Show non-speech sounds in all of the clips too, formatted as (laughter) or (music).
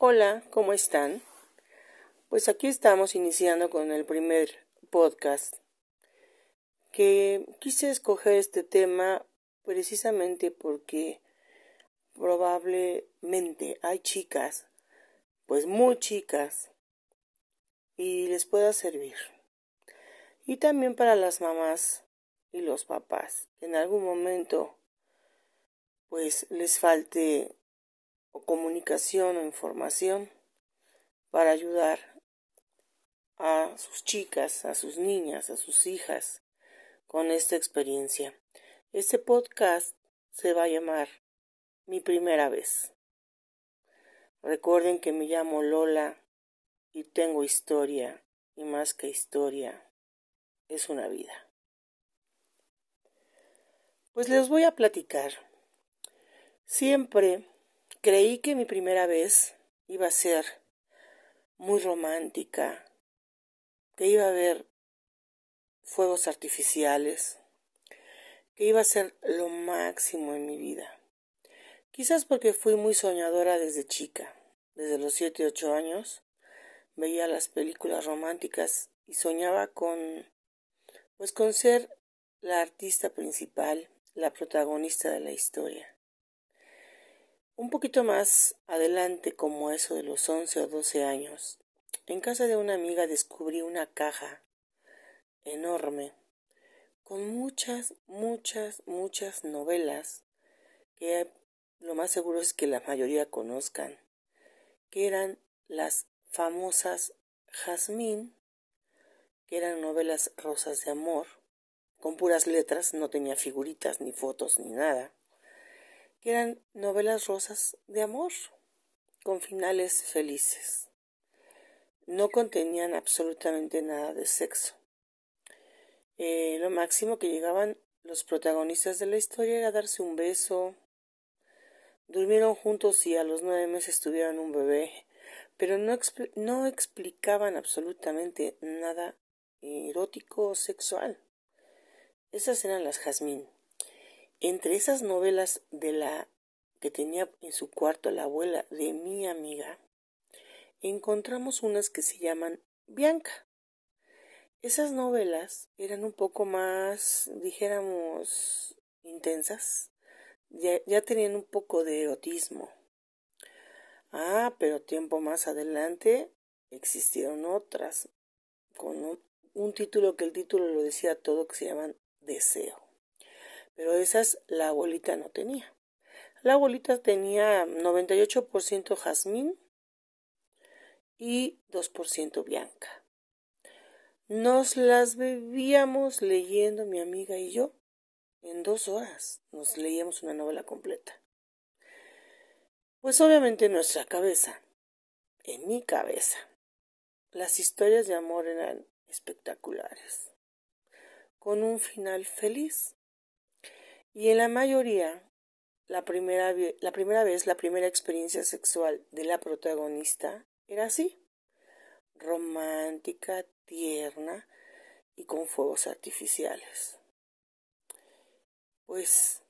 Hola, ¿cómo están? Pues aquí estamos iniciando con el primer podcast que quise escoger este tema precisamente porque probablemente hay chicas, pues muy chicas, y les pueda servir. Y también para las mamás y los papás, en algún momento pues les falte o comunicación o información para ayudar a sus chicas, a sus niñas, a sus hijas con esta experiencia. Este podcast se va a llamar Mi primera vez. Recuerden que me llamo Lola y tengo historia y más que historia es una vida. Pues les voy a platicar. Siempre Creí que mi primera vez iba a ser muy romántica, que iba a haber fuegos artificiales, que iba a ser lo máximo en mi vida. Quizás porque fui muy soñadora desde chica, desde los siete, ocho años, veía las películas románticas y soñaba con, pues con ser la artista principal, la protagonista de la historia. Un poquito más adelante, como eso de los once o doce años, en casa de una amiga descubrí una caja enorme con muchas, muchas, muchas novelas que lo más seguro es que la mayoría conozcan, que eran las famosas Jazmín, que eran novelas rosas de amor, con puras letras, no tenía figuritas, ni fotos, ni nada que eran novelas rosas de amor, con finales felices. No contenían absolutamente nada de sexo. Eh, lo máximo que llegaban los protagonistas de la historia era darse un beso. Durmieron juntos y a los nueve meses tuvieron un bebé, pero no, no explicaban absolutamente nada erótico o sexual. Esas eran las jazmín. Entre esas novelas de la que tenía en su cuarto la abuela de mi amiga, encontramos unas que se llaman Bianca. Esas novelas eran un poco más, dijéramos, intensas, ya, ya tenían un poco de erotismo. Ah, pero tiempo más adelante existieron otras, con un, un título que el título lo decía todo, que se llaman Deseo pero esas la abuelita no tenía. La abuelita tenía 98% jazmín y 2% bianca. Nos las bebíamos leyendo mi amiga y yo. En dos horas nos leíamos una novela completa. Pues obviamente en nuestra cabeza, en mi cabeza, las historias de amor eran espectaculares, con un final feliz. Y en la mayoría, la primera, la primera vez, la primera experiencia sexual de la protagonista era así, romántica, tierna y con fuegos artificiales. Pues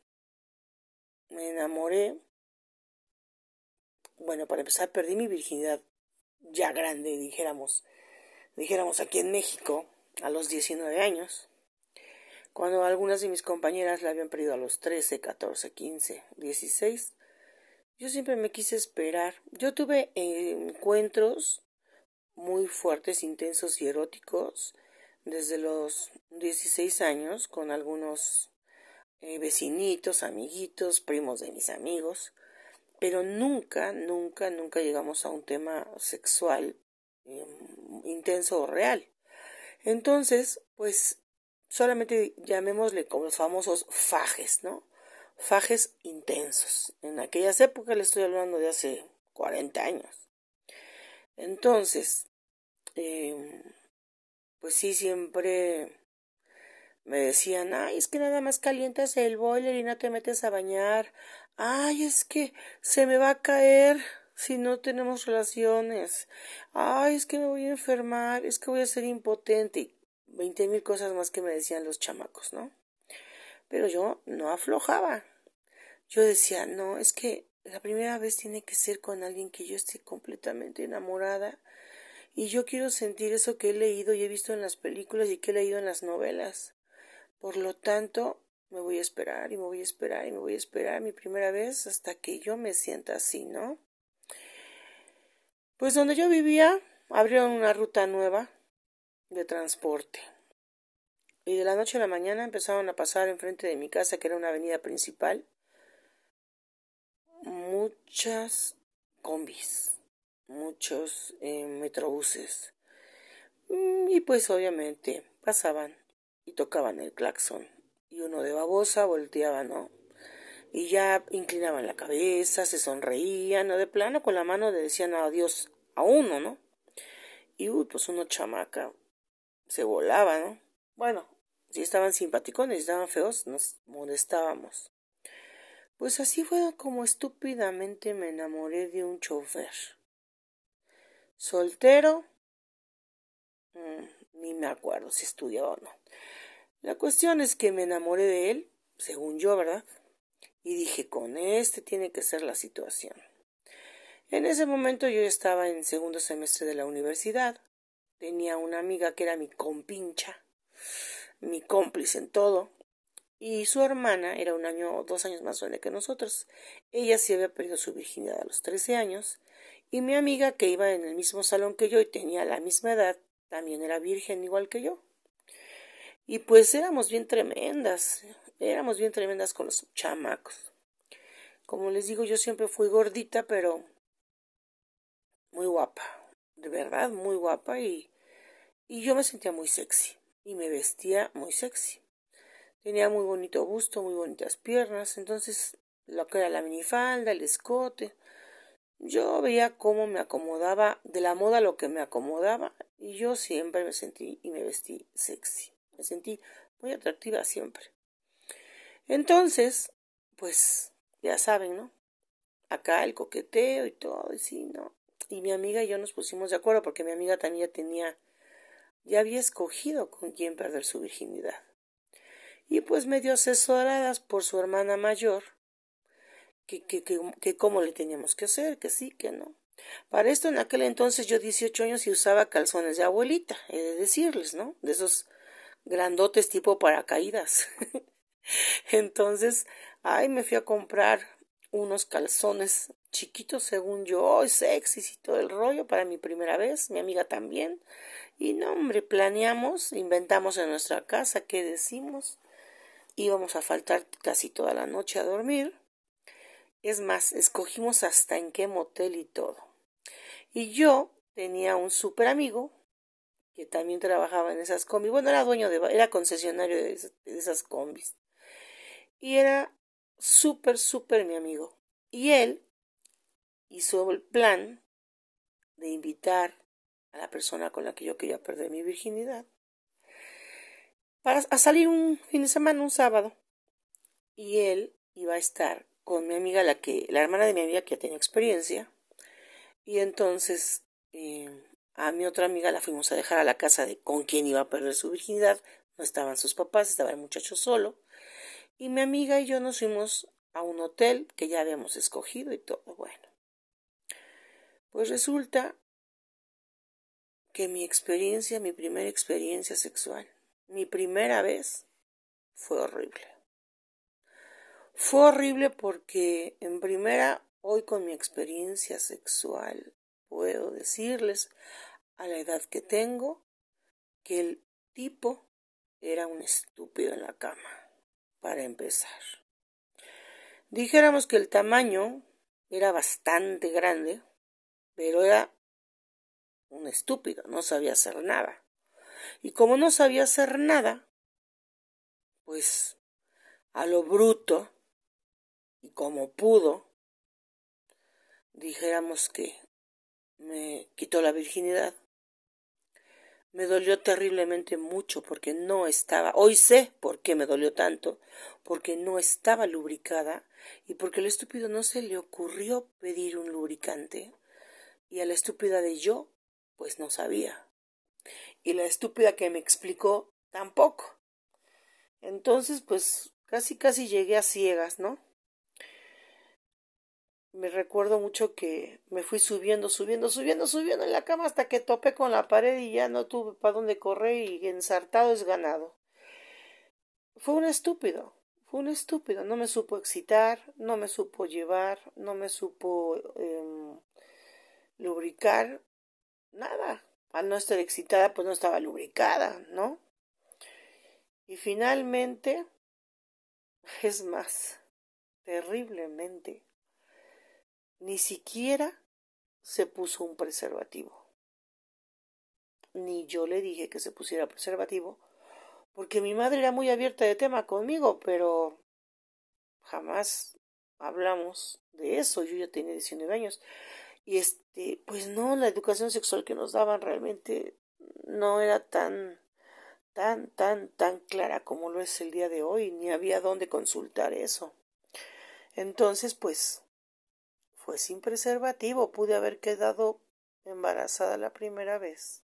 me enamoré. Bueno, para empezar, perdí mi virginidad ya grande, dijéramos, dijéramos aquí en México, a los 19 años cuando algunas de mis compañeras la habían perdido a los 13, 14, 15, 16. Yo siempre me quise esperar. Yo tuve encuentros muy fuertes, intensos y eróticos desde los 16 años con algunos eh, vecinitos, amiguitos, primos de mis amigos, pero nunca, nunca, nunca llegamos a un tema sexual em, intenso o real. Entonces, pues solamente llamémosle como los famosos fajes, ¿no? Fajes intensos. En aquellas épocas le estoy hablando de hace 40 años. Entonces, em, pues sí, siempre me decían, ay, es que nada más calientas el boiler y no te metes a bañar. Ay, es que se me va a caer si no tenemos relaciones. Ay, es que me voy a enfermar, es que voy a ser impotente veinte mil cosas más que me decían los chamacos, ¿no? Pero yo no aflojaba. Yo decía, no, es que la primera vez tiene que ser con alguien que yo esté completamente enamorada y yo quiero sentir eso que he leído y he visto en las películas y que he leído en las novelas. Por lo tanto, me voy a esperar y me voy a esperar y me voy a esperar mi primera vez hasta que yo me sienta así, ¿no? Pues donde yo vivía abrieron una ruta nueva de transporte. Y de la noche a la mañana empezaron a pasar enfrente de mi casa, que era una avenida principal, muchas combis, muchos eh, metrobuses. Mm, y pues obviamente pasaban y tocaban el claxon. Y uno de babosa volteaba, ¿no? Y ya inclinaban la cabeza, se sonreían, o de plano con la mano le decían adiós a uno, ¿no? Y uy, pues uno chamaca se volaba, ¿no? Bueno, si estaban simpáticos, si estaban feos, nos molestábamos. Pues así fue como estúpidamente me enamoré de un chofer. Soltero, mm, ni me acuerdo si estudiaba o no. La cuestión es que me enamoré de él, según yo, ¿verdad? Y dije, con este tiene que ser la situación. En ese momento yo estaba en segundo semestre de la universidad. Tenía una amiga que era mi compincha mi cómplice en todo, y su hermana era un año o dos años más grande que nosotros. Ella sí había perdido su virginidad a los trece años, y mi amiga, que iba en el mismo salón que yo y tenía la misma edad, también era virgen igual que yo. Y pues éramos bien tremendas, éramos bien tremendas con los chamacos. Como les digo, yo siempre fui gordita, pero muy guapa, de verdad, muy guapa y, y yo me sentía muy sexy y me vestía muy sexy. Tenía muy bonito busto, muy bonitas piernas, entonces lo que era la minifalda, el escote. Yo veía cómo me acomodaba, de la moda lo que me acomodaba, y yo siempre me sentí y me vestí sexy. Me sentí muy atractiva siempre. Entonces, pues, ya saben, ¿no? Acá el coqueteo y todo, y sí, ¿no? Y mi amiga y yo nos pusimos de acuerdo porque mi amiga también ya tenía ya había escogido con quién perder su virginidad. Y pues medio asesoradas por su hermana mayor, que, que, que, que cómo le teníamos que hacer, que sí, que no. Para esto en aquel entonces yo 18 años y usaba calzones de abuelita, he de decirles, ¿no? De esos grandotes tipo paracaídas. (laughs) entonces, ay, me fui a comprar unos calzones chiquitos según yo, sexy y todo el rollo para mi primera vez, mi amiga también. Y no, hombre, planeamos, inventamos en nuestra casa qué decimos. Íbamos a faltar casi toda la noche a dormir. Es más, escogimos hasta en qué motel y todo. Y yo tenía un súper amigo que también trabajaba en esas combis. Bueno, era dueño de, era concesionario de esas combis. Y era súper, súper mi amigo. Y él hizo el plan de invitar a la persona con la que yo quería perder mi virginidad para a salir un fin de semana, un sábado. Y él iba a estar con mi amiga, la que, la hermana de mi amiga que ya tenía experiencia. Y entonces eh, a mi otra amiga la fuimos a dejar a la casa de con quien iba a perder su virginidad. No estaban sus papás, estaba el muchacho solo. Y mi amiga y yo nos fuimos a un hotel que ya habíamos escogido y todo. Bueno, pues resulta que mi experiencia, mi primera experiencia sexual, mi primera vez, fue horrible. Fue horrible porque en primera, hoy con mi experiencia sexual, puedo decirles a la edad que tengo que el tipo era un estúpido en la cama, para empezar. Dijéramos que el tamaño era bastante grande, pero era un estúpido, no sabía hacer nada. Y como no sabía hacer nada, pues a lo bruto y como pudo, dijéramos que me quitó la virginidad. Me dolió terriblemente mucho porque no estaba, hoy sé por qué me dolió tanto, porque no estaba lubricada y porque el estúpido no se le ocurrió pedir un lubricante y a la estúpida de yo pues no sabía. Y la estúpida que me explicó tampoco. Entonces, pues casi casi llegué a ciegas, ¿no? Me recuerdo mucho que me fui subiendo, subiendo, subiendo, subiendo en la cama hasta que topé con la pared y ya no tuve para dónde correr y ensartado es ganado. Fue un estúpido, fue un estúpido, no me supo excitar, no me supo llevar, no me supo em, lubricar, nada. Al no estar excitada, pues no estaba lubricada, ¿no? Y finalmente, es más, terriblemente, ni siquiera se puso un preservativo. Ni yo le dije que se pusiera preservativo, porque mi madre era muy abierta de tema conmigo, pero jamás hablamos de eso. Yo ya tenía 19 años. Y este, pues no, la educación sexual que nos daban realmente no era tan, tan, tan, tan clara como lo es el día de hoy, ni había dónde consultar eso. Entonces, pues, fue sin preservativo, pude haber quedado embarazada la primera vez.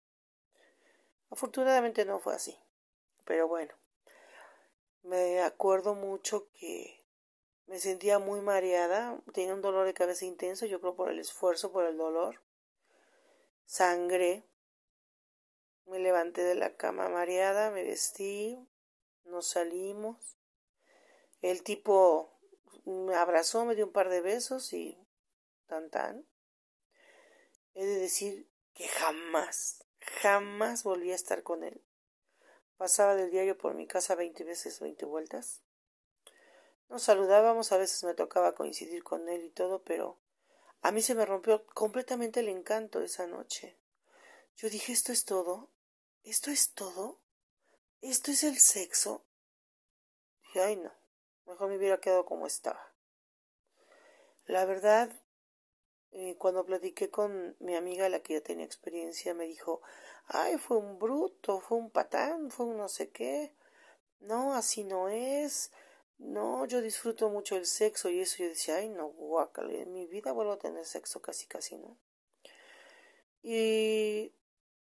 Afortunadamente no fue así, pero bueno, me acuerdo mucho que me sentía muy mareada, tenía un dolor de cabeza intenso, yo creo por el esfuerzo, por el dolor. Sangré, me levanté de la cama mareada, me vestí, nos salimos. El tipo me abrazó, me dio un par de besos y tan tan, he de decir que jamás, jamás volví a estar con él. Pasaba del diario por mi casa veinte veces, veinte vueltas. Nos saludábamos, a veces me tocaba coincidir con él y todo, pero a mí se me rompió completamente el encanto esa noche. Yo dije, ¿esto es todo? ¿Esto es todo? ¿Esto es el sexo? Y ay no, mejor me hubiera quedado como estaba. La verdad, eh, cuando platiqué con mi amiga, la que ya tenía experiencia, me dijo, ay, fue un bruto, fue un patán, fue un no sé qué. No, así no es. No, yo disfruto mucho el sexo y eso yo decía, ay, no, guácala, en mi vida vuelvo a tener sexo casi, casi, ¿no? Y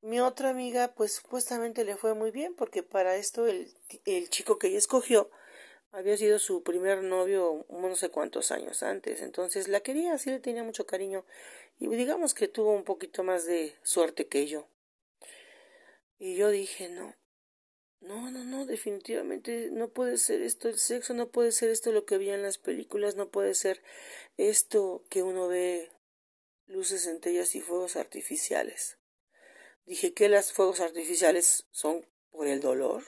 mi otra amiga, pues supuestamente le fue muy bien porque para esto el, el chico que ella escogió había sido su primer novio no sé cuántos años antes, entonces la quería, sí le tenía mucho cariño y digamos que tuvo un poquito más de suerte que yo. Y yo dije, no, no, no, no, definitivamente no puede ser esto el sexo, no puede ser esto lo que había en las películas, no puede ser esto que uno ve luces, centellas y fuegos artificiales. Dije que las fuegos artificiales son por el dolor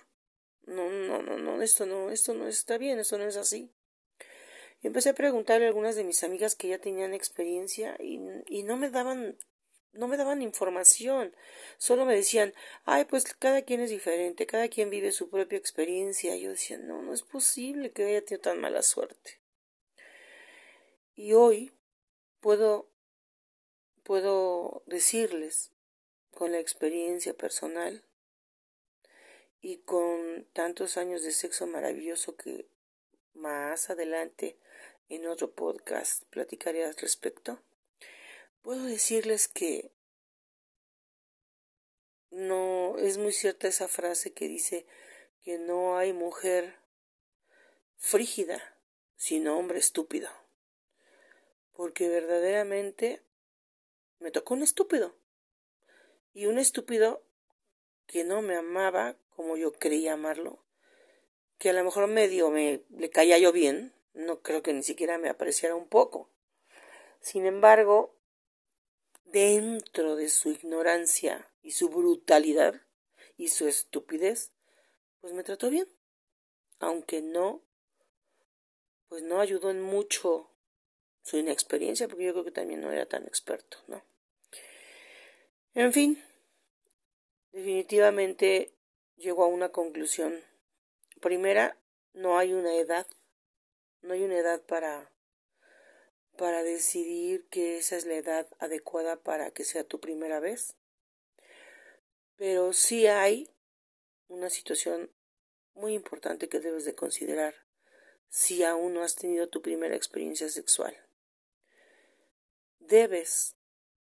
no, no, no, no, esto no, esto no está bien, esto no es así. Y empecé a preguntarle a algunas de mis amigas que ya tenían experiencia y, y no me daban no me daban información, solo me decían, ay, pues cada quien es diferente, cada quien vive su propia experiencia. Y yo decía, no, no es posible que haya tenido tan mala suerte. Y hoy puedo, puedo decirles, con la experiencia personal, y con tantos años de sexo maravilloso que más adelante en otro podcast platicaré al respecto, puedo decirles que no es muy cierta esa frase que dice que no hay mujer frígida, sino hombre estúpido. Porque verdaderamente me tocó un estúpido. Y un estúpido que no me amaba como yo creía amarlo, que a lo mejor medio me le caía yo bien, no creo que ni siquiera me apreciara un poco. Sin embargo, dentro de su ignorancia y su brutalidad y su estupidez, pues me trató bien, aunque no, pues no ayudó en mucho su inexperiencia, porque yo creo que también no era tan experto, ¿no? En fin, definitivamente llegó a una conclusión. Primera, no hay una edad, no hay una edad para para decidir que esa es la edad adecuada para que sea tu primera vez. Pero sí hay una situación muy importante que debes de considerar si aún no has tenido tu primera experiencia sexual. Debes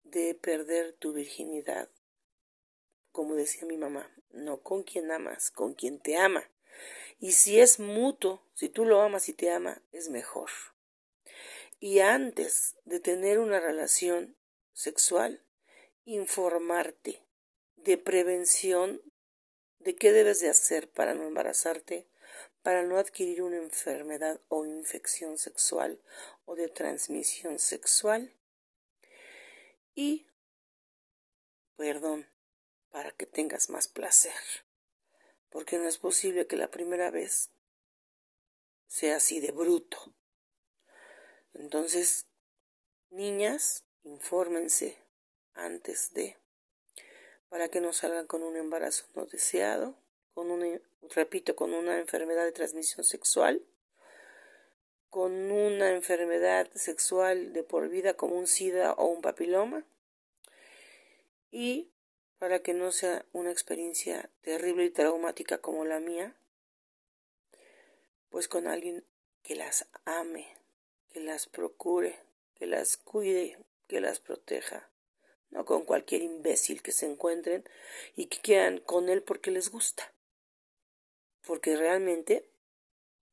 de perder tu virginidad como decía mi mamá, no con quien amas, con quien te ama. Y si es mutuo, si tú lo amas y te ama, es mejor. Y antes de tener una relación sexual, informarte de prevención de qué debes de hacer para no embarazarte, para no adquirir una enfermedad o infección sexual o de transmisión sexual. Y, perdón, para que tengas más placer, porque no es posible que la primera vez sea así de bruto. Entonces, niñas, infórmense antes de, para que no salgan con un embarazo no deseado, con una, repito, con una enfermedad de transmisión sexual, con una enfermedad sexual de por vida como un SIDA o un papiloma, y para que no sea una experiencia terrible y traumática como la mía, pues con alguien que las ame, que las procure, que las cuide, que las proteja, no con cualquier imbécil que se encuentren y que quieran con él porque les gusta, porque realmente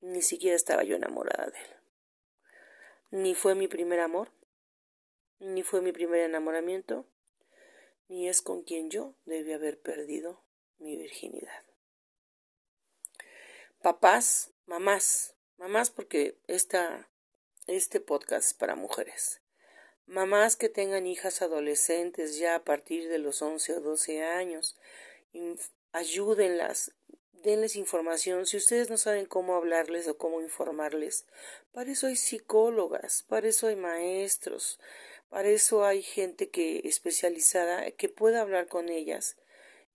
ni siquiera estaba yo enamorada de él. Ni fue mi primer amor, ni fue mi primer enamoramiento, ni es con quien yo debí haber perdido mi virginidad. Papás, mamás, mamás porque esta, este podcast es para mujeres. Mamás que tengan hijas adolescentes ya a partir de los 11 o 12 años, ayúdenlas, denles información. Si ustedes no saben cómo hablarles o cómo informarles, para eso hay psicólogas, para eso hay maestros, para eso hay gente que especializada que pueda hablar con ellas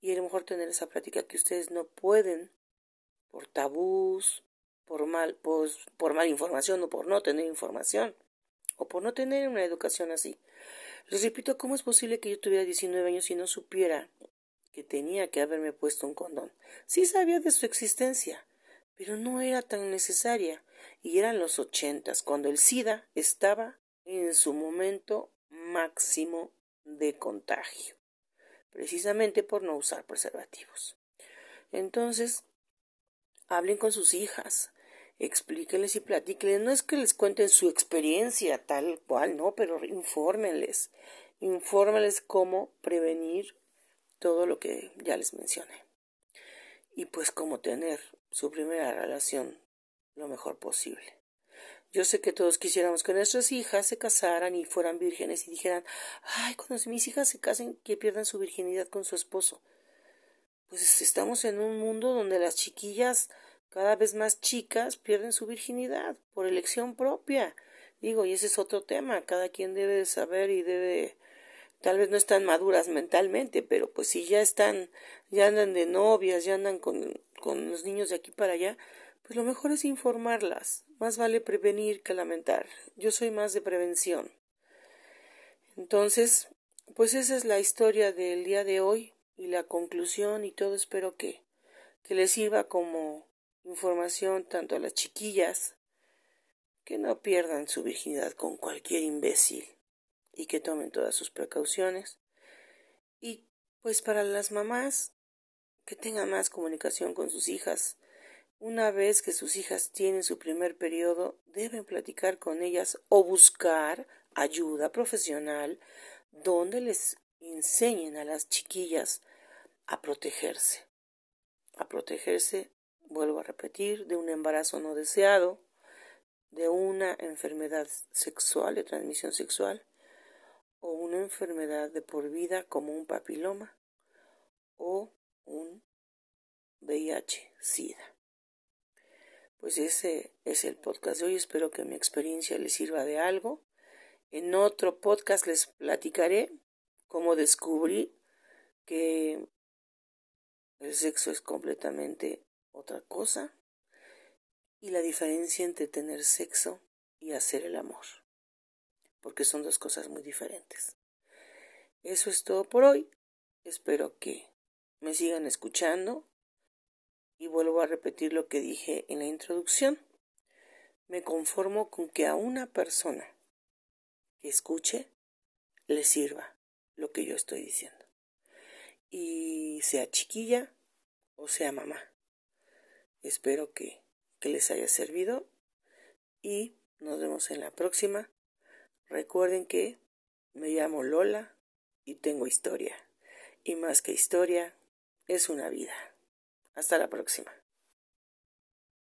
y a lo mejor tener esa práctica que ustedes no pueden por tabús, por mal, por, por mala información o por no tener información o por no tener una educación así. Les repito, ¿cómo es posible que yo tuviera 19 años y no supiera que tenía que haberme puesto un condón? Sí sabía de su existencia, pero no era tan necesaria. Y eran los ochentas, cuando el SIDA estaba en su momento máximo de contagio, precisamente por no usar preservativos. Entonces, hablen con sus hijas, explíquenles y platíquenles. No es que les cuenten su experiencia tal cual, no, pero infórmenles, infórmenles cómo prevenir todo lo que ya les mencioné. Y pues cómo tener su primera relación lo mejor posible. Yo sé que todos quisiéramos que nuestras hijas se casaran y fueran vírgenes y dijeran, ay, cuando mis hijas se casen, que pierdan su virginidad con su esposo. Pues estamos en un mundo donde las chiquillas cada vez más chicas pierden su virginidad por elección propia. Digo, y ese es otro tema, cada quien debe saber y debe, tal vez no están maduras mentalmente, pero pues si ya están, ya andan de novias, ya andan con, con los niños de aquí para allá, pues lo mejor es informarlas. Más vale prevenir que lamentar. Yo soy más de prevención. Entonces, pues esa es la historia del día de hoy y la conclusión y todo espero que, que les sirva como información tanto a las chiquillas que no pierdan su virginidad con cualquier imbécil y que tomen todas sus precauciones y pues para las mamás que tengan más comunicación con sus hijas una vez que sus hijas tienen su primer periodo, deben platicar con ellas o buscar ayuda profesional donde les enseñen a las chiquillas a protegerse. A protegerse, vuelvo a repetir, de un embarazo no deseado, de una enfermedad sexual, de transmisión sexual, o una enfermedad de por vida como un papiloma o un VIH-Sida. Pues ese es el podcast de hoy. Espero que mi experiencia les sirva de algo. En otro podcast les platicaré cómo descubrí que el sexo es completamente otra cosa y la diferencia entre tener sexo y hacer el amor, porque son dos cosas muy diferentes. Eso es todo por hoy. Espero que me sigan escuchando y vuelvo a repetir lo que dije en la introducción. Me conformo con que a una persona que escuche le sirva lo que yo estoy diciendo. Y sea chiquilla o sea mamá. Espero que, que les haya servido y nos vemos en la próxima Recuerden que me llamo Lola y tengo historia. Y más que historia, es una vida. Hasta la próxima.